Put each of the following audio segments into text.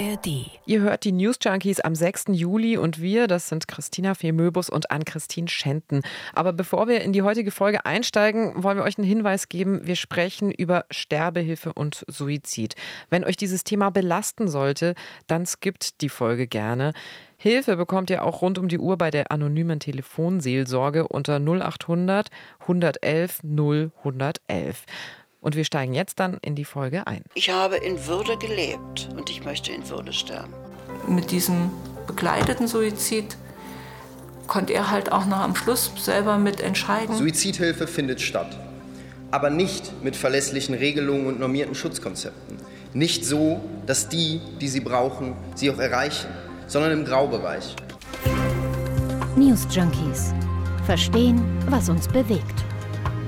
ARD. Ihr hört die News Junkies am 6. Juli und wir, das sind Christina Femöbus und Ann-Christine Schenten. Aber bevor wir in die heutige Folge einsteigen, wollen wir euch einen Hinweis geben. Wir sprechen über Sterbehilfe und Suizid. Wenn euch dieses Thema belasten sollte, dann skippt die Folge gerne. Hilfe bekommt ihr auch rund um die Uhr bei der anonymen Telefonseelsorge unter 0800 111 0111. Und wir steigen jetzt dann in die Folge ein. Ich habe in Würde gelebt und ich möchte in Würde sterben. Mit diesem begleiteten Suizid konnte er halt auch noch am Schluss selber mitentscheiden. Suizidhilfe findet statt, aber nicht mit verlässlichen Regelungen und normierten Schutzkonzepten. Nicht so, dass die, die sie brauchen, sie auch erreichen, sondern im Graubereich. News Junkies. Verstehen, was uns bewegt.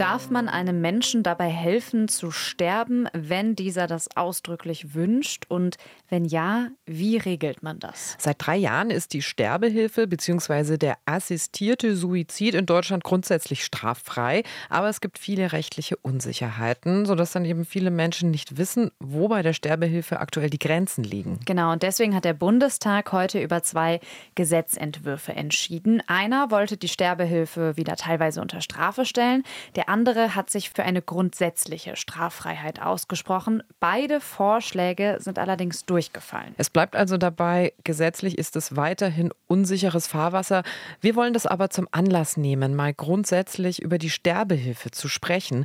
Darf man einem Menschen dabei helfen zu sterben, wenn dieser das ausdrücklich wünscht? Und wenn ja, wie regelt man das? Seit drei Jahren ist die Sterbehilfe bzw. der assistierte Suizid in Deutschland grundsätzlich straffrei. Aber es gibt viele rechtliche Unsicherheiten, sodass dann eben viele Menschen nicht wissen, wo bei der Sterbehilfe aktuell die Grenzen liegen. Genau, und deswegen hat der Bundestag heute über zwei Gesetzentwürfe entschieden. Einer wollte die Sterbehilfe wieder teilweise unter Strafe stellen. Der andere hat sich für eine grundsätzliche Straffreiheit ausgesprochen. Beide Vorschläge sind allerdings durchgefallen. Es bleibt also dabei, gesetzlich ist es weiterhin unsicheres Fahrwasser. Wir wollen das aber zum Anlass nehmen, mal grundsätzlich über die Sterbehilfe zu sprechen.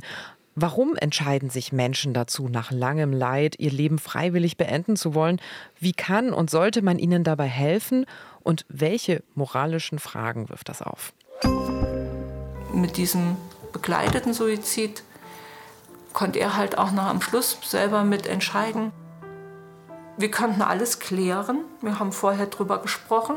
Warum entscheiden sich Menschen dazu, nach langem Leid ihr Leben freiwillig beenden zu wollen? Wie kann und sollte man ihnen dabei helfen? Und welche moralischen Fragen wirft das auf? Mit diesem begleiteten Suizid konnte er halt auch noch am Schluss selber mitentscheiden. Wir konnten alles klären. Wir haben vorher drüber gesprochen.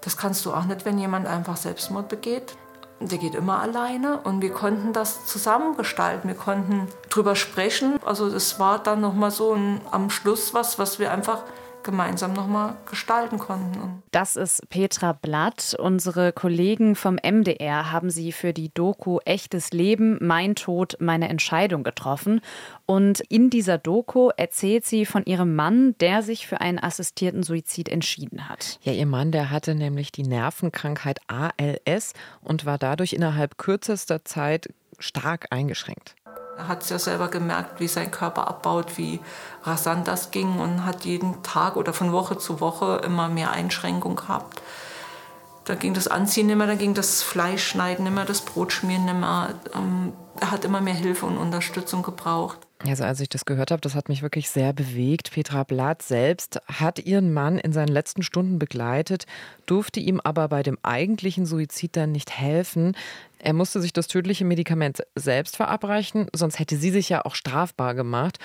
Das kannst du auch nicht, wenn jemand einfach Selbstmord begeht. Der geht immer alleine und wir konnten das zusammengestalten. Wir konnten drüber sprechen. Also es war dann noch mal so ein, am Schluss was, was wir einfach gemeinsam nochmal gestalten konnten. Das ist Petra Blatt. Unsere Kollegen vom MDR haben sie für die Doku Echtes Leben, mein Tod, meine Entscheidung getroffen. Und in dieser Doku erzählt sie von ihrem Mann, der sich für einen assistierten Suizid entschieden hat. Ja, ihr Mann, der hatte nämlich die Nervenkrankheit ALS und war dadurch innerhalb kürzester Zeit stark eingeschränkt. Er hat es ja selber gemerkt, wie sein Körper abbaut, wie rasant das ging und hat jeden Tag oder von Woche zu Woche immer mehr Einschränkungen gehabt. Da ging das Anziehen nicht mehr, da ging das Fleischschneiden nicht mehr, das Brotschmieren nicht mehr. Ähm, er hat immer mehr Hilfe und Unterstützung gebraucht. Also als ich das gehört habe, das hat mich wirklich sehr bewegt. Petra Blatt selbst hat ihren Mann in seinen letzten Stunden begleitet, durfte ihm aber bei dem eigentlichen Suizid dann nicht helfen. Er musste sich das tödliche Medikament selbst verabreichen, sonst hätte sie sich ja auch strafbar gemacht.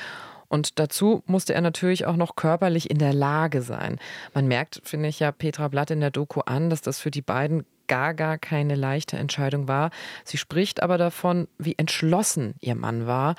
Und dazu musste er natürlich auch noch körperlich in der Lage sein. Man merkt, finde ich ja Petra Blatt in der Doku an, dass das für die beiden gar, gar keine leichte Entscheidung war. Sie spricht aber davon, wie entschlossen ihr Mann war.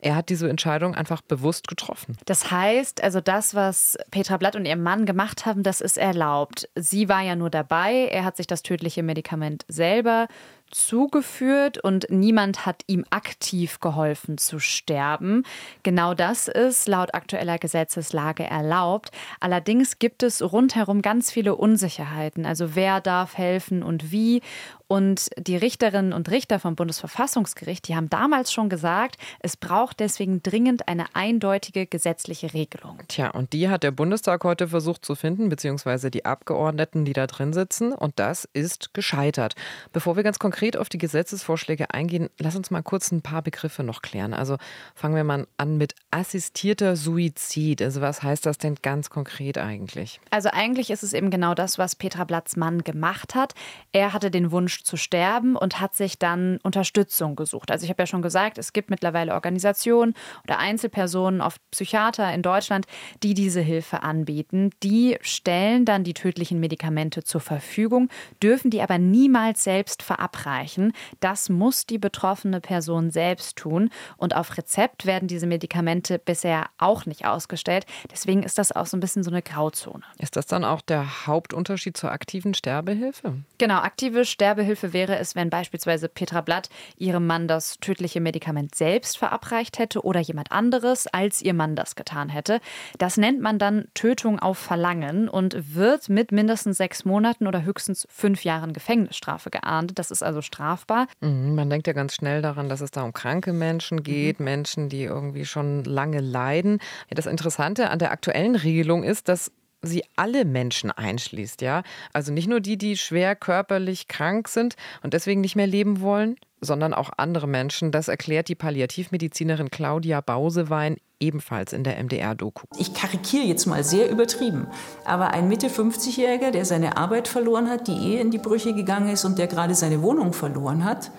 Er hat diese Entscheidung einfach bewusst getroffen. Das heißt, also das, was Petra Blatt und ihr Mann gemacht haben, das ist erlaubt. Sie war ja nur dabei. Er hat sich das tödliche Medikament selber zugeführt und niemand hat ihm aktiv geholfen zu sterben. Genau das ist laut aktueller Gesetzeslage erlaubt. Allerdings gibt es rundherum ganz viele Unsicherheiten. Also wer darf helfen und wie. Und die Richterinnen und Richter vom Bundesverfassungsgericht, die haben damals schon gesagt, es braucht deswegen dringend eine eindeutige gesetzliche Regelung. Tja, und die hat der Bundestag heute versucht zu finden, beziehungsweise die Abgeordneten, die da drin sitzen. Und das ist gescheitert. Bevor wir ganz konkret auf die Gesetzesvorschläge eingehen, lass uns mal kurz ein paar Begriffe noch klären. Also fangen wir mal an mit assistierter Suizid. Also was heißt das denn ganz konkret eigentlich? Also eigentlich ist es eben genau das, was Petra Blatts Mann gemacht hat. Er hatte den Wunsch, zu sterben und hat sich dann Unterstützung gesucht. Also ich habe ja schon gesagt, es gibt mittlerweile Organisationen oder Einzelpersonen, oft Psychiater in Deutschland, die diese Hilfe anbieten. Die stellen dann die tödlichen Medikamente zur Verfügung, dürfen die aber niemals selbst verabreichen verabreichen. Das muss die betroffene Person selbst tun. Und auf Rezept werden diese Medikamente bisher auch nicht ausgestellt. Deswegen ist das auch so ein bisschen so eine Grauzone. Ist das dann auch der Hauptunterschied zur aktiven Sterbehilfe? Genau, aktive Sterbehilfe wäre es, wenn beispielsweise Petra Blatt ihrem Mann das tödliche Medikament selbst verabreicht hätte oder jemand anderes, als ihr Mann das getan hätte. Das nennt man dann Tötung auf Verlangen und wird mit mindestens sechs Monaten oder höchstens fünf Jahren Gefängnisstrafe geahndet. Das ist also strafbar. Mhm, man denkt ja ganz schnell daran, dass es da um kranke Menschen geht, mhm. Menschen, die irgendwie schon lange leiden. Ja, das Interessante an der aktuellen Regelung ist, dass sie alle Menschen einschließt, ja? Also nicht nur die, die schwer körperlich krank sind und deswegen nicht mehr leben wollen, sondern auch andere Menschen. Das erklärt die Palliativmedizinerin Claudia Bausewein ebenfalls in der MDR-Doku. Ich karikiere jetzt mal sehr übertrieben, aber ein Mitte 50-Jähriger, der seine Arbeit verloren hat, die Ehe in die Brüche gegangen ist und der gerade seine Wohnung verloren hat,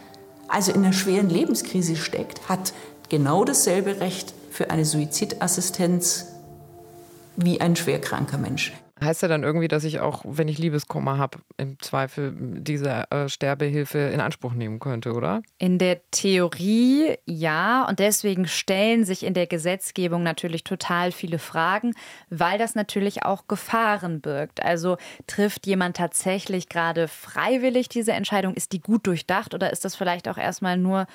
also in einer schweren Lebenskrise steckt, hat genau dasselbe Recht für eine Suizidassistenz wie ein schwerkranker Mensch. Heißt ja dann irgendwie, dass ich auch, wenn ich Liebeskummer habe, im Zweifel diese äh, Sterbehilfe in Anspruch nehmen könnte, oder? In der Theorie ja. Und deswegen stellen sich in der Gesetzgebung natürlich total viele Fragen, weil das natürlich auch Gefahren birgt. Also trifft jemand tatsächlich gerade freiwillig diese Entscheidung? Ist die gut durchdacht oder ist das vielleicht auch erstmal nur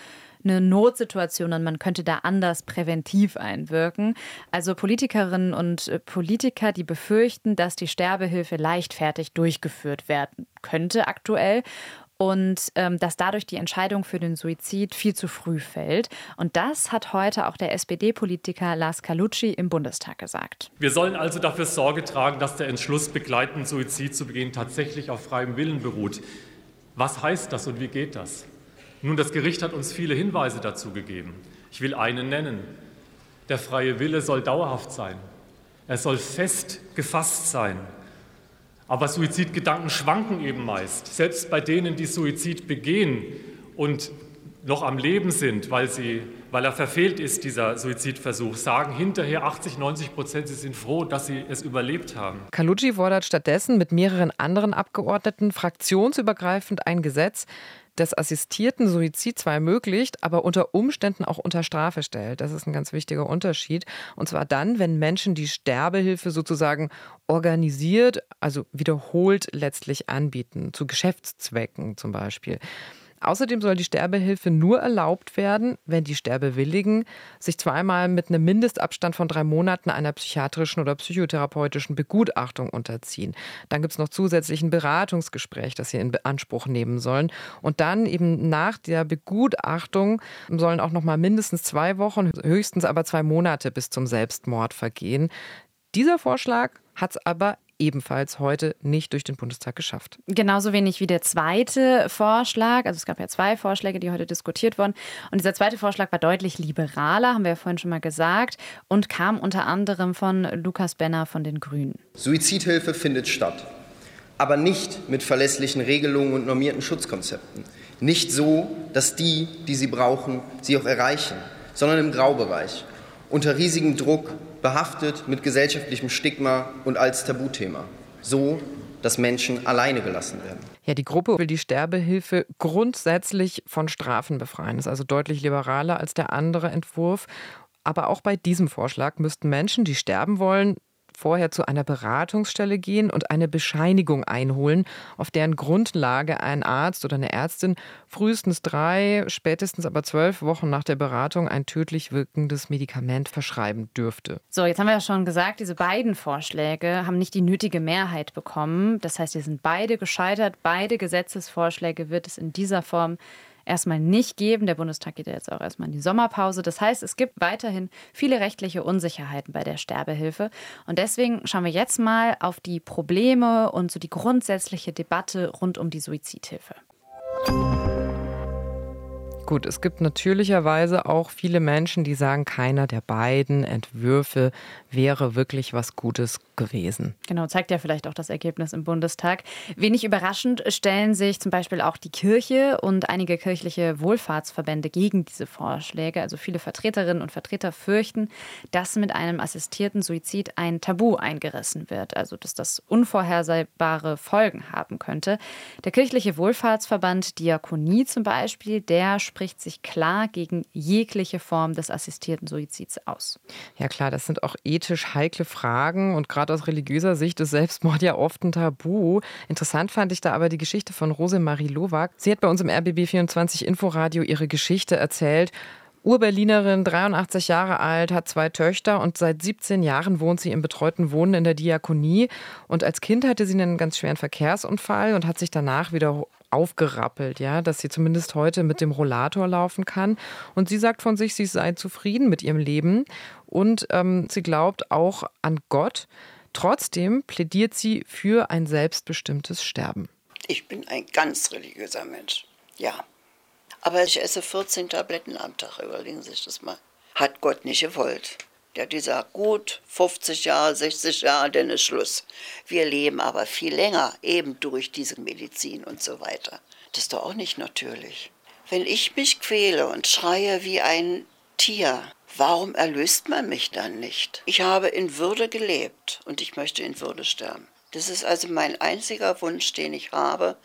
eine Notsituation und man könnte da anders präventiv einwirken. Also Politikerinnen und äh, Politiker, die befürchten, dass die Sterbehilfe leichtfertig durchgeführt werden könnte aktuell und ähm, dass dadurch die Entscheidung für den Suizid viel zu früh fällt. Und das hat heute auch der SPD-Politiker Lars Calucci im Bundestag gesagt. Wir sollen also dafür Sorge tragen, dass der Entschluss, begleitenden Suizid zu begehen, tatsächlich auf freiem Willen beruht. Was heißt das und wie geht das? Nun, das Gericht hat uns viele Hinweise dazu gegeben. Ich will einen nennen. Der freie Wille soll dauerhaft sein. Er soll fest gefasst sein. Aber Suizidgedanken schwanken eben meist. Selbst bei denen, die Suizid begehen und noch am Leben sind, weil, sie, weil er verfehlt ist, dieser Suizidversuch, sagen hinterher 80, 90 Prozent, sie sind froh, dass sie es überlebt haben. Kalucci fordert stattdessen mit mehreren anderen Abgeordneten fraktionsübergreifend ein Gesetz, des assistierten Suizid zwar ermöglicht, aber unter Umständen auch unter Strafe stellt. Das ist ein ganz wichtiger Unterschied. Und zwar dann, wenn Menschen die Sterbehilfe sozusagen organisiert, also wiederholt letztlich anbieten, zu Geschäftszwecken zum Beispiel. Außerdem soll die Sterbehilfe nur erlaubt werden, wenn die Sterbewilligen sich zweimal mit einem Mindestabstand von drei Monaten einer psychiatrischen oder psychotherapeutischen Begutachtung unterziehen. Dann gibt es noch zusätzlich ein Beratungsgespräch, das sie in Anspruch nehmen sollen. Und dann eben nach der Begutachtung sollen auch noch mal mindestens zwei Wochen, höchstens aber zwei Monate bis zum Selbstmord vergehen. Dieser Vorschlag hat es aber ebenfalls heute nicht durch den Bundestag geschafft. Genauso wenig wie der zweite Vorschlag. Also es gab ja zwei Vorschläge, die heute diskutiert wurden. Und dieser zweite Vorschlag war deutlich liberaler, haben wir ja vorhin schon mal gesagt, und kam unter anderem von Lukas Benner von den Grünen. Suizidhilfe findet statt, aber nicht mit verlässlichen Regelungen und normierten Schutzkonzepten. Nicht so, dass die, die sie brauchen, sie auch erreichen, sondern im Graubereich, unter riesigem Druck behaftet mit gesellschaftlichem Stigma und als Tabuthema. So, dass Menschen alleine gelassen werden. Ja, die Gruppe will die Sterbehilfe grundsätzlich von Strafen befreien. Das ist also deutlich liberaler als der andere Entwurf. Aber auch bei diesem Vorschlag müssten Menschen, die sterben wollen, vorher zu einer Beratungsstelle gehen und eine Bescheinigung einholen, auf deren Grundlage ein Arzt oder eine Ärztin frühestens drei, spätestens aber zwölf Wochen nach der Beratung ein tödlich wirkendes Medikament verschreiben dürfte. So, jetzt haben wir ja schon gesagt, diese beiden Vorschläge haben nicht die nötige Mehrheit bekommen. Das heißt, sie sind beide gescheitert. Beide Gesetzesvorschläge wird es in dieser Form erstmal nicht geben. Der Bundestag geht ja jetzt auch erstmal in die Sommerpause. Das heißt, es gibt weiterhin viele rechtliche Unsicherheiten bei der Sterbehilfe. Und deswegen schauen wir jetzt mal auf die Probleme und so die grundsätzliche Debatte rund um die Suizidhilfe. Gut, es gibt natürlicherweise auch viele Menschen, die sagen, keiner der beiden Entwürfe wäre wirklich was Gutes gewesen. Genau, zeigt ja vielleicht auch das Ergebnis im Bundestag. Wenig überraschend stellen sich zum Beispiel auch die Kirche und einige kirchliche Wohlfahrtsverbände gegen diese Vorschläge. Also viele Vertreterinnen und Vertreter fürchten, dass mit einem assistierten Suizid ein Tabu eingerissen wird, also dass das unvorhersehbare Folgen haben könnte. Der kirchliche Wohlfahrtsverband Diakonie zum Beispiel, der spricht sich klar gegen jegliche Form des assistierten Suizids aus. Ja klar, das sind auch ethisch heikle Fragen und gerade aus religiöser Sicht ist Selbstmord ja oft ein Tabu. Interessant fand ich da aber die Geschichte von Rosemarie Lowak. Sie hat bei uns im RBB24 Inforadio ihre Geschichte erzählt. Urberlinerin, 83 Jahre alt, hat zwei Töchter und seit 17 Jahren wohnt sie im betreuten Wohnen in der Diakonie. Und als Kind hatte sie einen ganz schweren Verkehrsunfall und hat sich danach wieder aufgerappelt, ja, dass sie zumindest heute mit dem Rollator laufen kann. Und sie sagt von sich, sie sei zufrieden mit ihrem Leben und ähm, sie glaubt auch an Gott. Trotzdem plädiert sie für ein selbstbestimmtes Sterben. Ich bin ein ganz religiöser Mensch, ja. Aber ich esse 14 Tabletten am Tag, überlegen Sie sich das mal. Hat Gott nicht gewollt. Der hat gesagt, gut, 50 Jahre, 60 Jahre, dann ist Schluss. Wir leben aber viel länger, eben durch diese Medizin und so weiter. Das ist doch auch nicht natürlich. Wenn ich mich quäle und schreie wie ein Tier, warum erlöst man mich dann nicht? Ich habe in Würde gelebt und ich möchte in Würde sterben. Das ist also mein einziger Wunsch, den ich habe,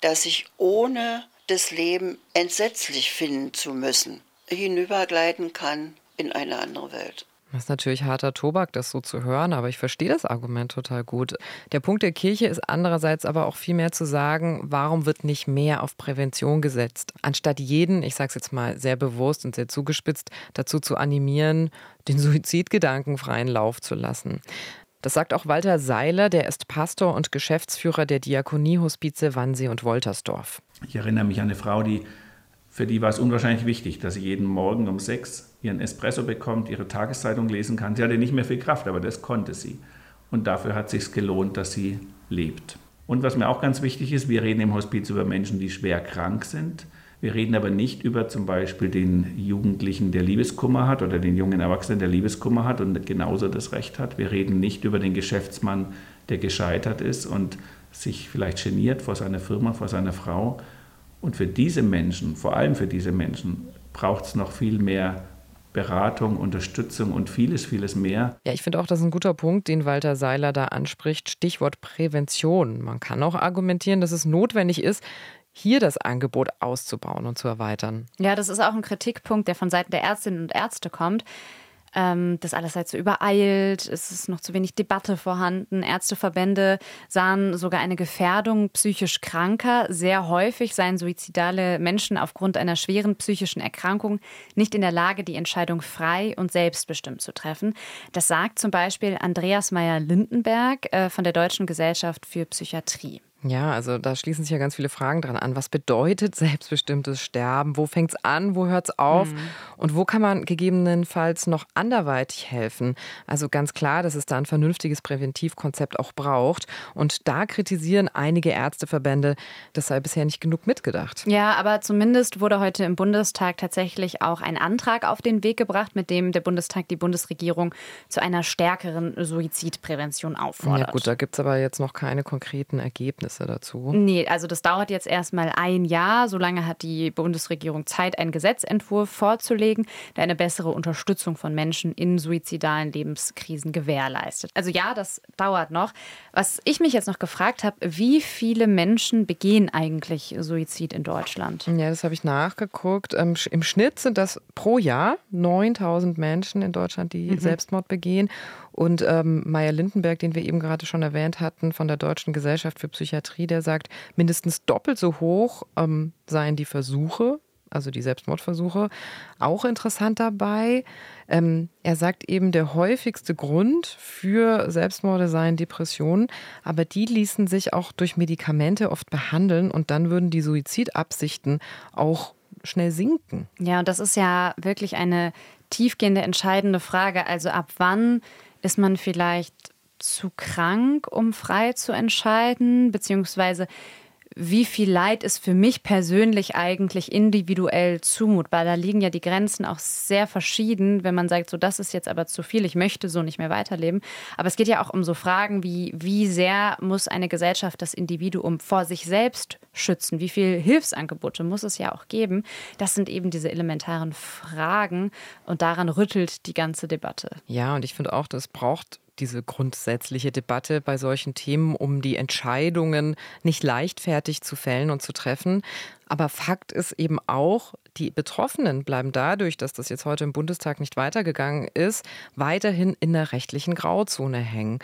dass ich ohne das Leben entsetzlich finden zu müssen, hinübergleiten kann in eine andere Welt. Das ist natürlich harter Tobak, das so zu hören, aber ich verstehe das Argument total gut. Der Punkt der Kirche ist andererseits aber auch viel mehr zu sagen, warum wird nicht mehr auf Prävention gesetzt, anstatt jeden, ich sage es jetzt mal sehr bewusst und sehr zugespitzt, dazu zu animieren, den Suizidgedanken freien Lauf zu lassen. Das sagt auch Walter Seiler, der ist Pastor und Geschäftsführer der Diakoniehospize Wannsee und Woltersdorf. Ich erinnere mich an eine Frau, die für die war es unwahrscheinlich wichtig, dass sie jeden Morgen um sechs ihren Espresso bekommt, ihre Tageszeitung lesen kann. Sie hatte nicht mehr viel Kraft, aber das konnte sie. Und dafür hat es sich gelohnt, dass sie lebt. Und was mir auch ganz wichtig ist, wir reden im Hospiz über Menschen, die schwer krank sind. Wir reden aber nicht über zum Beispiel den Jugendlichen, der Liebeskummer hat oder den jungen Erwachsenen, der Liebeskummer hat und genauso das Recht hat. Wir reden nicht über den Geschäftsmann, der gescheitert ist und sich vielleicht geniert vor seiner Firma, vor seiner Frau. Und für diese Menschen, vor allem für diese Menschen, braucht es noch viel mehr Beratung, Unterstützung und vieles, vieles mehr. Ja, ich finde auch, das ist ein guter Punkt, den Walter Seiler da anspricht. Stichwort Prävention. Man kann auch argumentieren, dass es notwendig ist, hier das Angebot auszubauen und zu erweitern. Ja, das ist auch ein Kritikpunkt, der von Seiten der Ärztinnen und Ärzte kommt. Ähm, das alles sei zu übereilt, es ist noch zu wenig Debatte vorhanden. Ärzteverbände sahen sogar eine Gefährdung psychisch Kranker. Sehr häufig seien suizidale Menschen aufgrund einer schweren psychischen Erkrankung nicht in der Lage, die Entscheidung frei und selbstbestimmt zu treffen. Das sagt zum Beispiel Andreas Meyer-Lindenberg äh, von der Deutschen Gesellschaft für Psychiatrie. Ja, also da schließen sich ja ganz viele Fragen dran an. Was bedeutet selbstbestimmtes Sterben? Wo fängt es an? Wo hört es auf? Mhm. Und wo kann man gegebenenfalls noch anderweitig helfen? Also ganz klar, dass es da ein vernünftiges Präventivkonzept auch braucht. Und da kritisieren einige Ärzteverbände, das sei bisher nicht genug mitgedacht. Ja, aber zumindest wurde heute im Bundestag tatsächlich auch ein Antrag auf den Weg gebracht, mit dem der Bundestag die Bundesregierung zu einer stärkeren Suizidprävention auffordert. Ja gut, da gibt es aber jetzt noch keine konkreten Ergebnisse. Ergebnisse dazu? Nee, also das dauert jetzt erstmal ein Jahr. Solange hat die Bundesregierung Zeit, einen Gesetzentwurf vorzulegen, der eine bessere Unterstützung von Menschen in suizidalen Lebenskrisen gewährleistet. Also ja, das dauert noch. Was ich mich jetzt noch gefragt habe, wie viele Menschen begehen eigentlich Suizid in Deutschland? Ja, das habe ich nachgeguckt. Ähm, Im Schnitt sind das pro Jahr 9000 Menschen in Deutschland, die mhm. Selbstmord begehen. Und ähm, Meyer Lindenberg, den wir eben gerade schon erwähnt hatten, von der Deutschen Gesellschaft für Psychiatrie, der sagt, mindestens doppelt so hoch ähm, seien die Versuche, also die Selbstmordversuche, auch interessant dabei. Ähm, er sagt eben, der häufigste Grund für Selbstmorde seien Depressionen, aber die ließen sich auch durch Medikamente oft behandeln und dann würden die Suizidabsichten auch schnell sinken. Ja, und das ist ja wirklich eine tiefgehende, entscheidende Frage. Also ab wann ist man vielleicht zu krank, um frei zu entscheiden? Beziehungsweise wie viel Leid ist für mich persönlich eigentlich individuell zumutbar. Da liegen ja die Grenzen auch sehr verschieden, wenn man sagt, so das ist jetzt aber zu viel, ich möchte so nicht mehr weiterleben. Aber es geht ja auch um so Fragen wie, wie sehr muss eine Gesellschaft das Individuum vor sich selbst schützen? Wie viele Hilfsangebote muss es ja auch geben? Das sind eben diese elementaren Fragen und daran rüttelt die ganze Debatte. Ja, und ich finde auch, das braucht diese grundsätzliche Debatte bei solchen Themen, um die Entscheidungen nicht leichtfertig zu fällen und zu treffen. Aber Fakt ist eben auch, die Betroffenen bleiben dadurch, dass das jetzt heute im Bundestag nicht weitergegangen ist, weiterhin in der rechtlichen Grauzone hängen.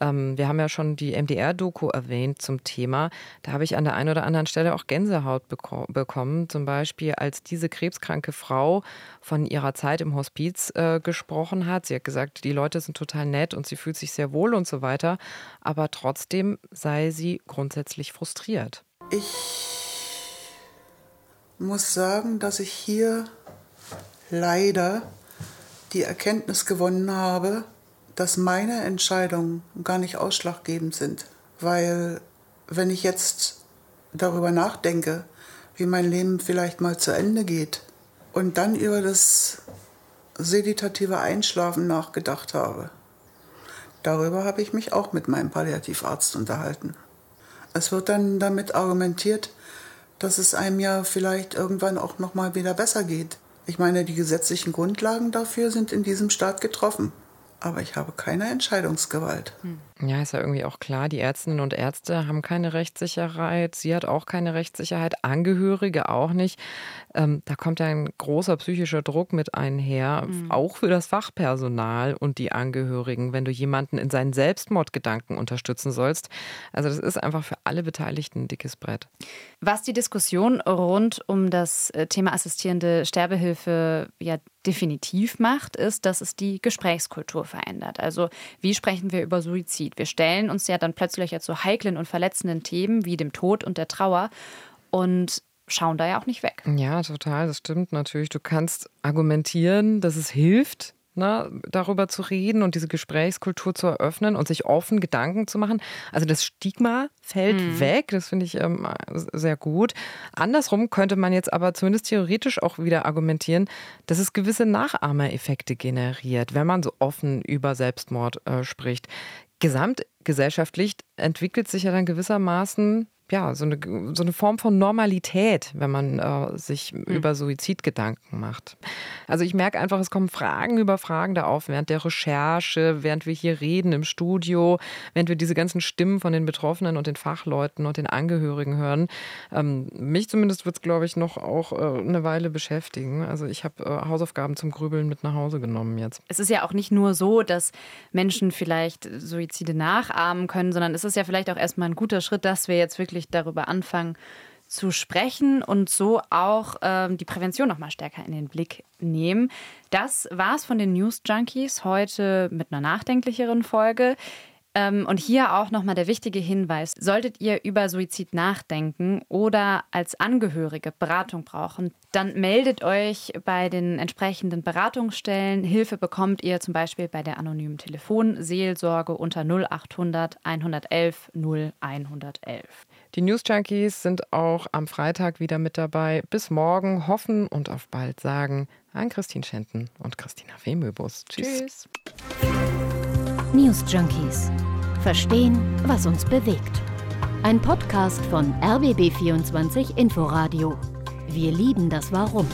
Ähm, wir haben ja schon die MDR-Doku erwähnt zum Thema. Da habe ich an der einen oder anderen Stelle auch Gänsehaut beko bekommen. Zum Beispiel, als diese krebskranke Frau von ihrer Zeit im Hospiz äh, gesprochen hat. Sie hat gesagt, die Leute sind total nett und sie fühlt sich sehr wohl und so weiter. Aber trotzdem sei sie grundsätzlich frustriert. Ich muss sagen, dass ich hier leider die Erkenntnis gewonnen habe, dass meine Entscheidungen gar nicht ausschlaggebend sind. Weil wenn ich jetzt darüber nachdenke, wie mein Leben vielleicht mal zu Ende geht und dann über das seditative Einschlafen nachgedacht habe, darüber habe ich mich auch mit meinem Palliativarzt unterhalten. Es wird dann damit argumentiert, dass es einem ja vielleicht irgendwann auch noch mal wieder besser geht. Ich meine, die gesetzlichen Grundlagen dafür sind in diesem Staat getroffen. Aber ich habe keine Entscheidungsgewalt. Hm. Ja, ist ja irgendwie auch klar, die Ärztinnen und Ärzte haben keine Rechtssicherheit. Sie hat auch keine Rechtssicherheit, Angehörige auch nicht. Ähm, da kommt ja ein großer psychischer Druck mit einher, mhm. auch für das Fachpersonal und die Angehörigen, wenn du jemanden in seinen Selbstmordgedanken unterstützen sollst. Also das ist einfach für alle Beteiligten ein dickes Brett. Was die Diskussion rund um das äh, Thema assistierende Sterbehilfe ja definitiv macht, ist, dass es die Gesprächskultur verändert. Also wie sprechen wir über Suizid? Wir stellen uns ja dann plötzlich jetzt so heiklen und verletzenden Themen wie dem Tod und der Trauer und schauen da ja auch nicht weg. Ja, total, das stimmt natürlich. Du kannst argumentieren, dass es hilft, ne, darüber zu reden und diese Gesprächskultur zu eröffnen und sich offen Gedanken zu machen. Also das Stigma fällt mhm. weg, das finde ich ähm, sehr gut. Andersrum könnte man jetzt aber zumindest theoretisch auch wieder argumentieren, dass es gewisse Nachahmereffekte generiert, wenn man so offen über Selbstmord äh, spricht gesamtgesellschaftlich entwickelt sich ja dann gewissermaßen ja, so eine, so eine Form von Normalität, wenn man äh, sich mhm. über Suizidgedanken macht. Also ich merke einfach, es kommen Fragen über Fragen da auf während der Recherche, während wir hier reden im Studio, während wir diese ganzen Stimmen von den Betroffenen und den Fachleuten und den Angehörigen hören. Ähm, mich zumindest wird es, glaube ich, noch auch äh, eine Weile beschäftigen. Also ich habe äh, Hausaufgaben zum Grübeln mit nach Hause genommen jetzt. Es ist ja auch nicht nur so, dass Menschen vielleicht Suizide nachahmen können, sondern es ist ja vielleicht auch erstmal ein guter Schritt, dass wir jetzt wirklich wirklich darüber anfangen zu sprechen und so auch ähm, die Prävention noch mal stärker in den Blick nehmen. Das war's von den News Junkies heute mit einer nachdenklicheren Folge. Ähm, und hier auch nochmal der wichtige Hinweis. Solltet ihr über Suizid nachdenken oder als Angehörige Beratung brauchen, dann meldet euch bei den entsprechenden Beratungsstellen. Hilfe bekommt ihr zum Beispiel bei der anonymen Telefonseelsorge unter 0800 111 0111. Die News Junkies sind auch am Freitag wieder mit dabei. Bis morgen hoffen und auf bald sagen an Christine Schenten und Christina Wemöbus. Tschüss. Tschüss. News Junkies. Verstehen, was uns bewegt. Ein Podcast von RBB24 Inforadio. Wir lieben das Warum.